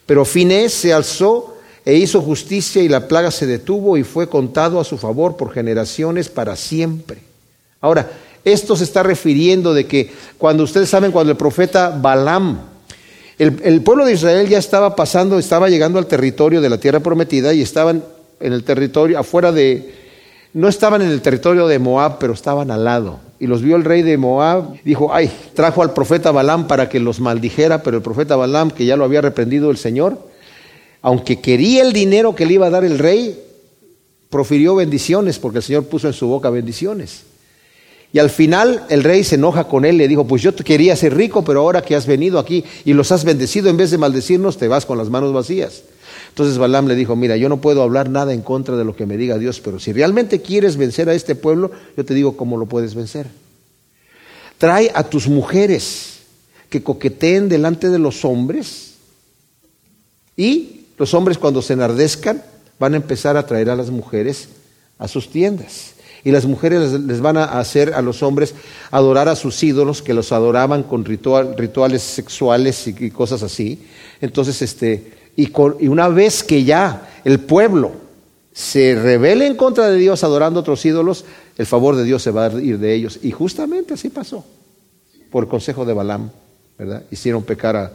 [SPEAKER 1] Pero Finés se alzó e hizo justicia y la plaga se detuvo y fue contado a su favor por generaciones para siempre. Ahora, esto se está refiriendo de que cuando ustedes saben, cuando el profeta Balaam, el, el, pueblo de Israel ya estaba pasando, estaba llegando al territorio de la tierra prometida y estaban en el territorio, afuera de, no estaban en el territorio de Moab, pero estaban al lado. Y los vio el rey de Moab, dijo, ay, trajo al profeta Balaam para que los maldijera, pero el profeta Balaam, que ya lo había reprendido el Señor, aunque quería el dinero que le iba a dar el rey, profirió bendiciones, porque el Señor puso en su boca bendiciones. Y al final el rey se enoja con él, le dijo, pues yo te quería ser rico, pero ahora que has venido aquí y los has bendecido, en vez de maldecirnos, te vas con las manos vacías. Entonces Balaam le dijo, mira, yo no puedo hablar nada en contra de lo que me diga Dios, pero si realmente quieres vencer a este pueblo, yo te digo cómo lo puedes vencer. Trae a tus mujeres que coqueteen delante de los hombres y los hombres cuando se enardezcan van a empezar a traer a las mujeres a sus tiendas. Y las mujeres les, van a hacer a los hombres adorar a sus ídolos, que los adoraban con rituales sexuales y, cosas así. Entonces, este, y, y una vez que ya el pueblo se rebele en contra de Dios adorando a otros ídolos, el favor de Dios se va a ir de ellos. Y justamente así pasó, por el consejo de Balaam. ¿verdad? Hicieron pecar a...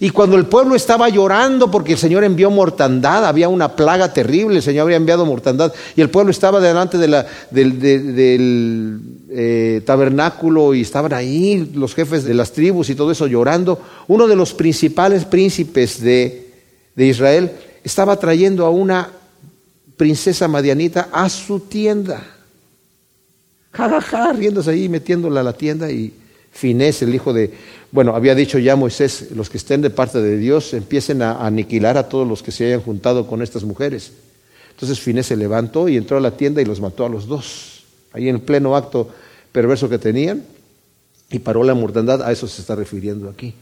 [SPEAKER 1] Y cuando el pueblo estaba llorando porque el Señor envió mortandad, había una plaga terrible, el Señor había enviado mortandad, y el pueblo estaba delante de la, del, eh, tabernáculo y estaban ahí los jefes de las tribus y todo eso llorando, uno de los principales príncipes de, de Israel estaba trayendo a una princesa madianita a su tienda. Ja, ja, riéndose ahí, metiéndola a la tienda y Finés, el hijo de, bueno, había dicho ya Moisés, los que estén de parte de Dios empiecen a aniquilar a todos los que se hayan juntado con estas mujeres. Entonces Finés se levantó y entró a la tienda y los mató a los dos, ahí en pleno acto perverso que tenían, y paró la mortandad, a eso se está refiriendo aquí.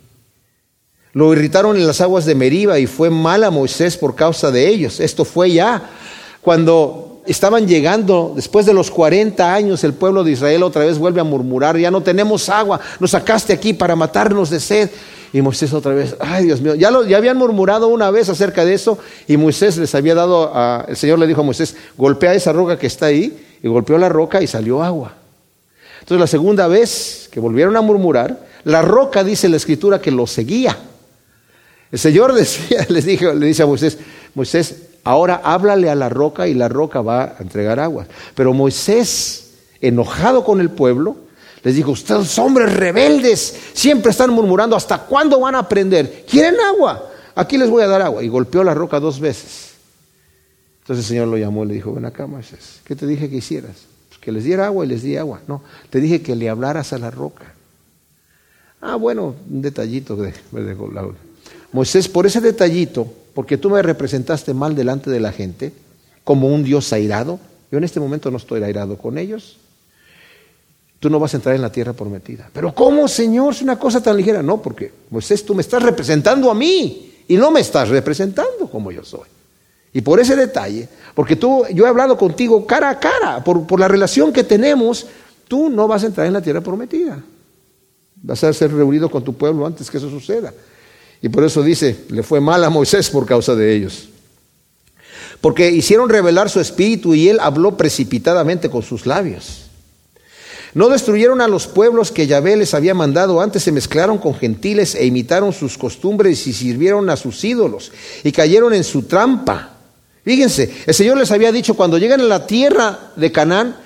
[SPEAKER 1] Lo irritaron en las aguas de Meriba y fue mal a Moisés por causa de ellos. Esto fue ya cuando estaban llegando, después de los 40 años, el pueblo de Israel otra vez vuelve a murmurar, ya no tenemos agua, nos sacaste aquí para matarnos de sed. Y Moisés otra vez, ay Dios mío, ya, lo, ya habían murmurado una vez acerca de eso y Moisés les había dado, a, el Señor le dijo a Moisés, golpea esa roca que está ahí y golpeó la roca y salió agua. Entonces la segunda vez que volvieron a murmurar, la roca dice la escritura que los seguía. El Señor decía, les dijo, le dice a Moisés, Moisés, Ahora háblale a la roca y la roca va a entregar agua. Pero Moisés, enojado con el pueblo, les dijo, ustedes hombres rebeldes, siempre están murmurando, ¿hasta cuándo van a aprender? ¿Quieren agua? Aquí les voy a dar agua. Y golpeó la roca dos veces. Entonces el Señor lo llamó y le dijo, ven acá Moisés, ¿qué te dije que hicieras? Pues que les diera agua y les di agua. No, te dije que le hablaras a la roca. Ah, bueno, un detallito de, de Moisés, por ese detallito, porque tú me representaste mal delante de la gente, como un Dios airado. Yo en este momento no estoy airado con ellos. Tú no vas a entrar en la tierra prometida. Pero ¿cómo, Señor? Es una cosa tan ligera. No, porque Moisés, tú me estás representando a mí y no me estás representando como yo soy. Y por ese detalle, porque tú, yo he hablado contigo cara a cara, por, por la relación que tenemos, tú no vas a entrar en la tierra prometida. Vas a ser reunido con tu pueblo antes que eso suceda. Y por eso dice, le fue mal a Moisés por causa de ellos. Porque hicieron revelar su espíritu y él habló precipitadamente con sus labios. No destruyeron a los pueblos que Yahvé les había mandado, antes se mezclaron con gentiles e imitaron sus costumbres y sirvieron a sus ídolos y cayeron en su trampa. Fíjense, el Señor les había dicho, cuando llegan a la tierra de Canaán,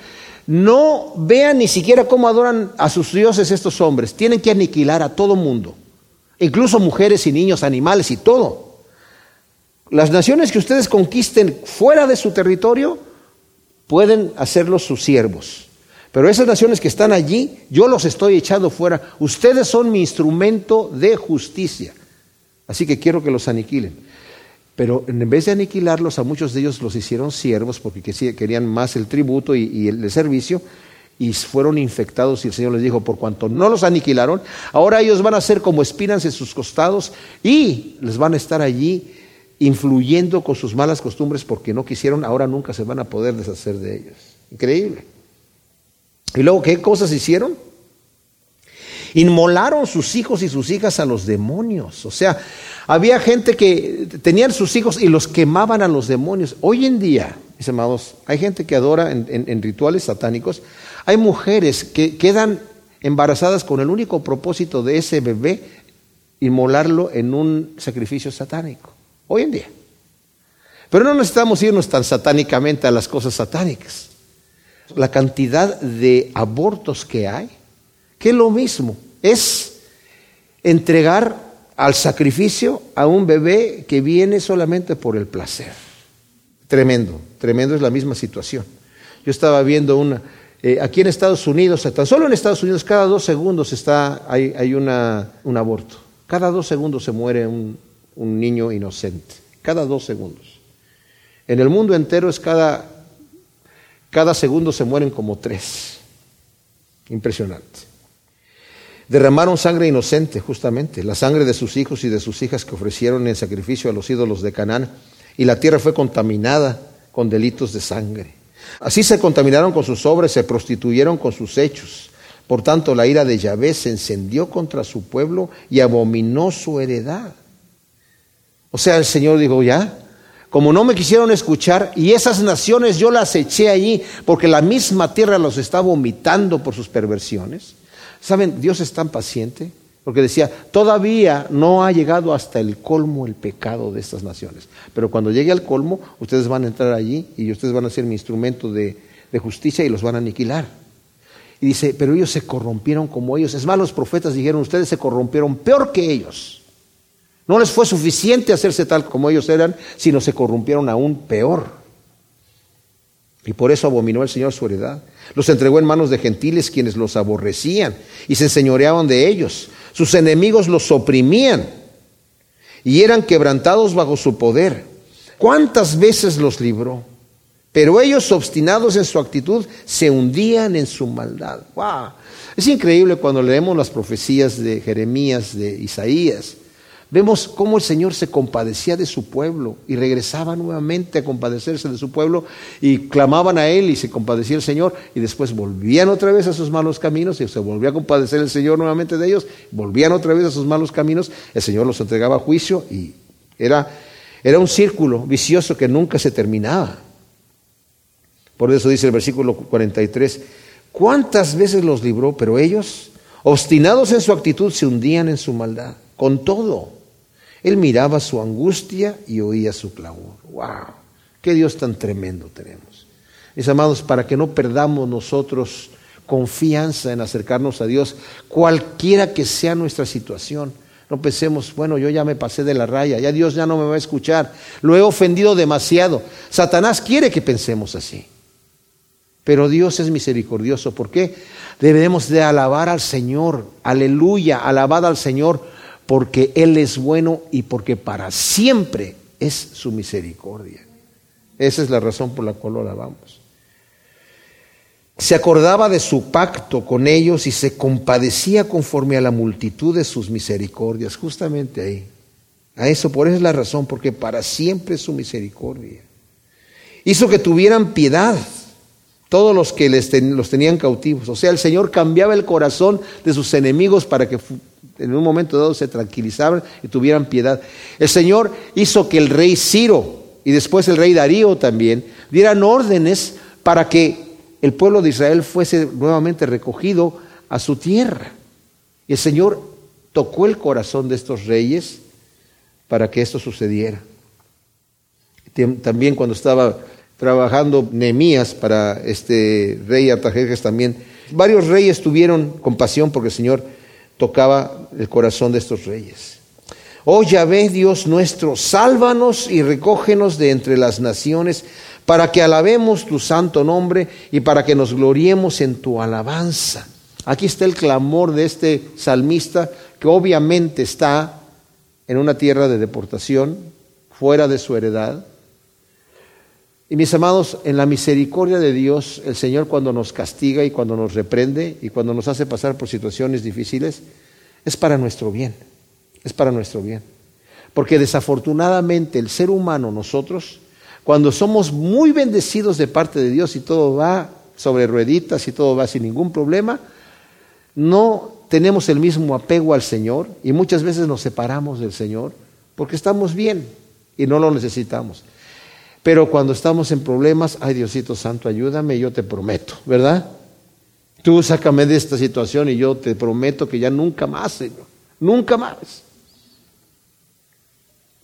[SPEAKER 1] no vean ni siquiera cómo adoran a sus dioses estos hombres, tienen que aniquilar a todo mundo incluso mujeres y niños, animales y todo. Las naciones que ustedes conquisten fuera de su territorio pueden hacerlos sus siervos. Pero esas naciones que están allí, yo los estoy echando fuera. Ustedes son mi instrumento de justicia. Así que quiero que los aniquilen. Pero en vez de aniquilarlos, a muchos de ellos los hicieron siervos porque querían más el tributo y, el servicio y fueron infectados y el Señor les dijo, por cuanto no los aniquilaron, ahora ellos van a ser como espinas en sus costados y les van a estar allí influyendo con sus malas costumbres porque no quisieron, ahora nunca se van a poder deshacer de ellos. Increíble. Y luego, ¿qué cosas hicieron? Inmolaron sus hijos y sus hijas a los demonios. O sea, había gente que tenían sus hijos y los quemaban a los demonios. Hoy en día, mis amados, hay gente que adora en rituales satánicos hay mujeres que quedan embarazadas con el único propósito de ese bebé inmolarlo en un sacrificio satánico, hoy en día. Pero no necesitamos irnos tan satánicamente a las cosas satánicas. La cantidad de abortos que hay, que es lo mismo, es entregar al sacrificio a un bebé que viene solamente por el placer. Tremendo, tremendo es la misma situación. Yo estaba viendo una, eh, aquí en Estados Unidos, tan solo en Estados Unidos, cada dos segundos está, hay, un aborto. Cada dos segundos se muere un, niño inocente. cada dos segundos. En el mundo entero es cada, cada segundo se mueren como tres. Impresionante. Derramaron sangre inocente, justamente, la sangre de sus hijos y de sus hijas que ofrecieron en sacrificio a los ídolos de Canaán, y la tierra fue contaminada con delitos de sangre. Así se contaminaron con sus obras, se prostituyeron con sus hechos. Por tanto, la ira de Yahvé se encendió contra su pueblo y abominó su heredad. O sea, el Señor dijo, ya, como no me quisieron escuchar, y esas naciones yo las eché allí, porque la misma tierra los está vomitando por sus perversiones. ¿Saben? Dios es tan paciente, porque decía, todavía no ha llegado hasta el colmo el pecado de estas naciones. Pero cuando llegue al colmo, ustedes van a entrar allí y ustedes van a ser mi instrumento de, justicia y los van a aniquilar. Y dice, pero ellos se corrompieron como ellos. Es más, los profetas dijeron, ustedes se corrompieron peor que ellos. No les fue suficiente hacerse tal como ellos eran, sino se corrompieron aún peor. Y por eso abominó el Señor su heredad. Los entregó en manos de gentiles quienes los aborrecían y se enseñoreaban de ellos. Sus enemigos los oprimían y eran quebrantados bajo su poder. ¿Cuántas veces los libró? Pero ellos, obstinados en su actitud, se hundían en su maldad. ¡Wow! Es increíble cuando leemos las profecías de Jeremías, de Isaías. Vemos cómo el Señor se compadecía de su pueblo y regresaba nuevamente a compadecerse de su pueblo y clamaban a Él y se compadecía el Señor y después volvían otra vez a sus malos caminos y se volvía a compadecer el Señor nuevamente de ellos, volvían otra vez a sus malos caminos, el Señor los entregaba a juicio y era, era un círculo vicioso que nunca se terminaba. Por eso dice el versículo 43, ¿cuántas veces los libró? Pero ellos, obstinados en su actitud, se hundían en su maldad, con todo. Él miraba su angustia y oía su clamor. ¡Wow! ¡Qué Dios tan tremendo tenemos! Mis amados, para que no perdamos nosotros confianza en acercarnos a Dios, cualquiera que sea nuestra situación. No pensemos, bueno, yo ya me pasé de la raya, ya Dios ya no me va a escuchar, lo he ofendido demasiado. Satanás quiere que pensemos así. Pero Dios es misericordioso. ¿Por qué? Debemos de alabar al Señor. Aleluya, alabad al Señor porque Él es bueno y porque para siempre es su misericordia. Esa es la razón por la cual lo alabamos. Se acordaba de su pacto con ellos y se compadecía conforme a la multitud de sus misericordias, justamente ahí. A eso, por eso es la razón, porque para siempre es su misericordia. Hizo que tuvieran piedad todos los que les los tenían cautivos. O sea, el Señor cambiaba el corazón de sus enemigos para que en un momento dado se tranquilizaran y tuvieran piedad. El Señor hizo que el rey Ciro y después el rey Darío también dieran órdenes para que el pueblo de Israel fuese nuevamente recogido a su tierra. Y el Señor tocó el corazón de estos reyes para que esto sucediera. También cuando estaba trabajando Nemías para este rey Artajerjes también. Varios reyes tuvieron compasión porque el Señor tocaba el corazón de estos reyes. Oh Yahvé, Dios nuestro, sálvanos y recógenos de entre las naciones para que alabemos tu santo nombre y para que nos gloriemos en tu alabanza. Aquí está el clamor de este salmista que obviamente está en una tierra de deportación, fuera de su heredad, y mis amados, en la misericordia de Dios, el Señor cuando nos castiga y cuando nos reprende y cuando nos hace pasar por situaciones difíciles, es para nuestro bien, es para nuestro bien. Porque desafortunadamente el ser humano, nosotros, cuando somos muy bendecidos de parte de Dios y todo va sobre rueditas y todo va sin ningún problema, no tenemos el mismo apego al Señor y muchas veces nos separamos del Señor porque estamos bien y no lo necesitamos. Pero cuando estamos en problemas, ay Diosito Santo, ayúdame, yo te prometo, ¿verdad? Tú sácame de esta situación y yo te prometo que ya nunca más, Señor, nunca más.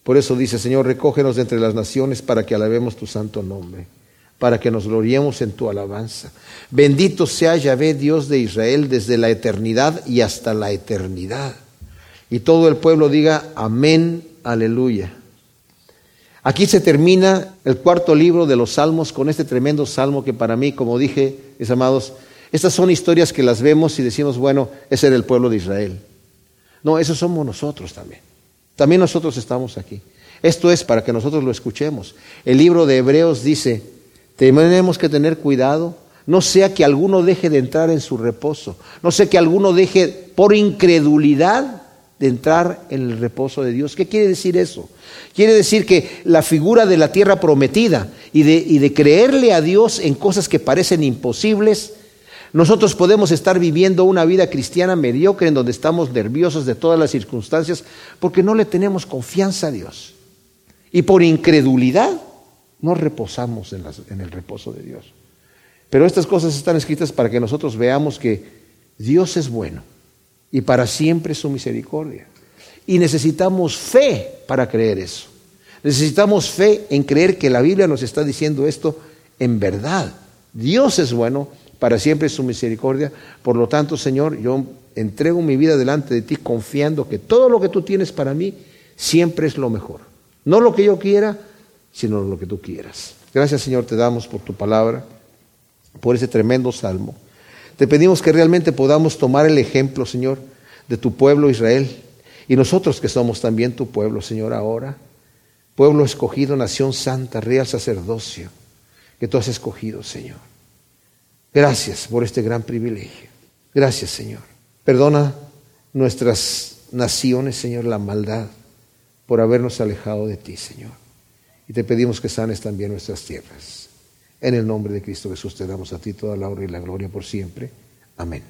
[SPEAKER 1] Por eso dice, Señor, recógenos de entre las naciones para que alabemos tu santo nombre, para que nos gloriemos en tu alabanza. Bendito sea Yahvé, Dios de Israel, desde la eternidad y hasta la eternidad. Y todo el pueblo diga, amén, aleluya. Aquí se termina el cuarto libro de los Salmos con este tremendo salmo que para mí, como dije, mis amados, estas son historias que las vemos y decimos, bueno, ese era el pueblo de Israel. No, esos somos nosotros también. También nosotros estamos aquí. Esto es para que nosotros lo escuchemos. El libro de Hebreos dice, tenemos que tener cuidado, no sea que alguno deje de entrar en su reposo, no sea que alguno deje por incredulidad de entrar en el reposo de Dios. ¿Qué quiere decir eso? Quiere decir que la figura de la tierra prometida y de, creerle a Dios en cosas que parecen imposibles, nosotros podemos estar viviendo una vida cristiana mediocre en donde estamos nerviosos de todas las circunstancias porque no le tenemos confianza a Dios. Y por incredulidad no reposamos en el reposo de Dios. Pero estas cosas están escritas para que nosotros veamos que Dios es bueno y para siempre su misericordia. Y necesitamos fe para creer eso. Necesitamos fe en creer que la Biblia nos está diciendo esto en verdad. Dios es bueno para siempre su misericordia. Por lo tanto, Señor, yo entrego mi vida delante de ti confiando que todo lo que tú tienes para mí siempre es lo mejor. No lo que yo quiera, sino lo que tú quieras. Gracias, Señor, te damos por tu palabra, por ese tremendo salmo. Te pedimos que realmente podamos tomar el ejemplo, Señor, de tu pueblo Israel y nosotros que somos también tu pueblo, Señor, ahora. Pueblo escogido, nación santa, real sacerdocio, que tú has escogido, Señor. Gracias por este gran privilegio. Gracias, Señor. Perdona nuestras naciones, Señor, la maldad por habernos alejado de ti, Señor. Y te pedimos que sanes también nuestras tierras. En el nombre de Cristo Jesús te damos a ti toda la honra y la gloria por siempre. Amén.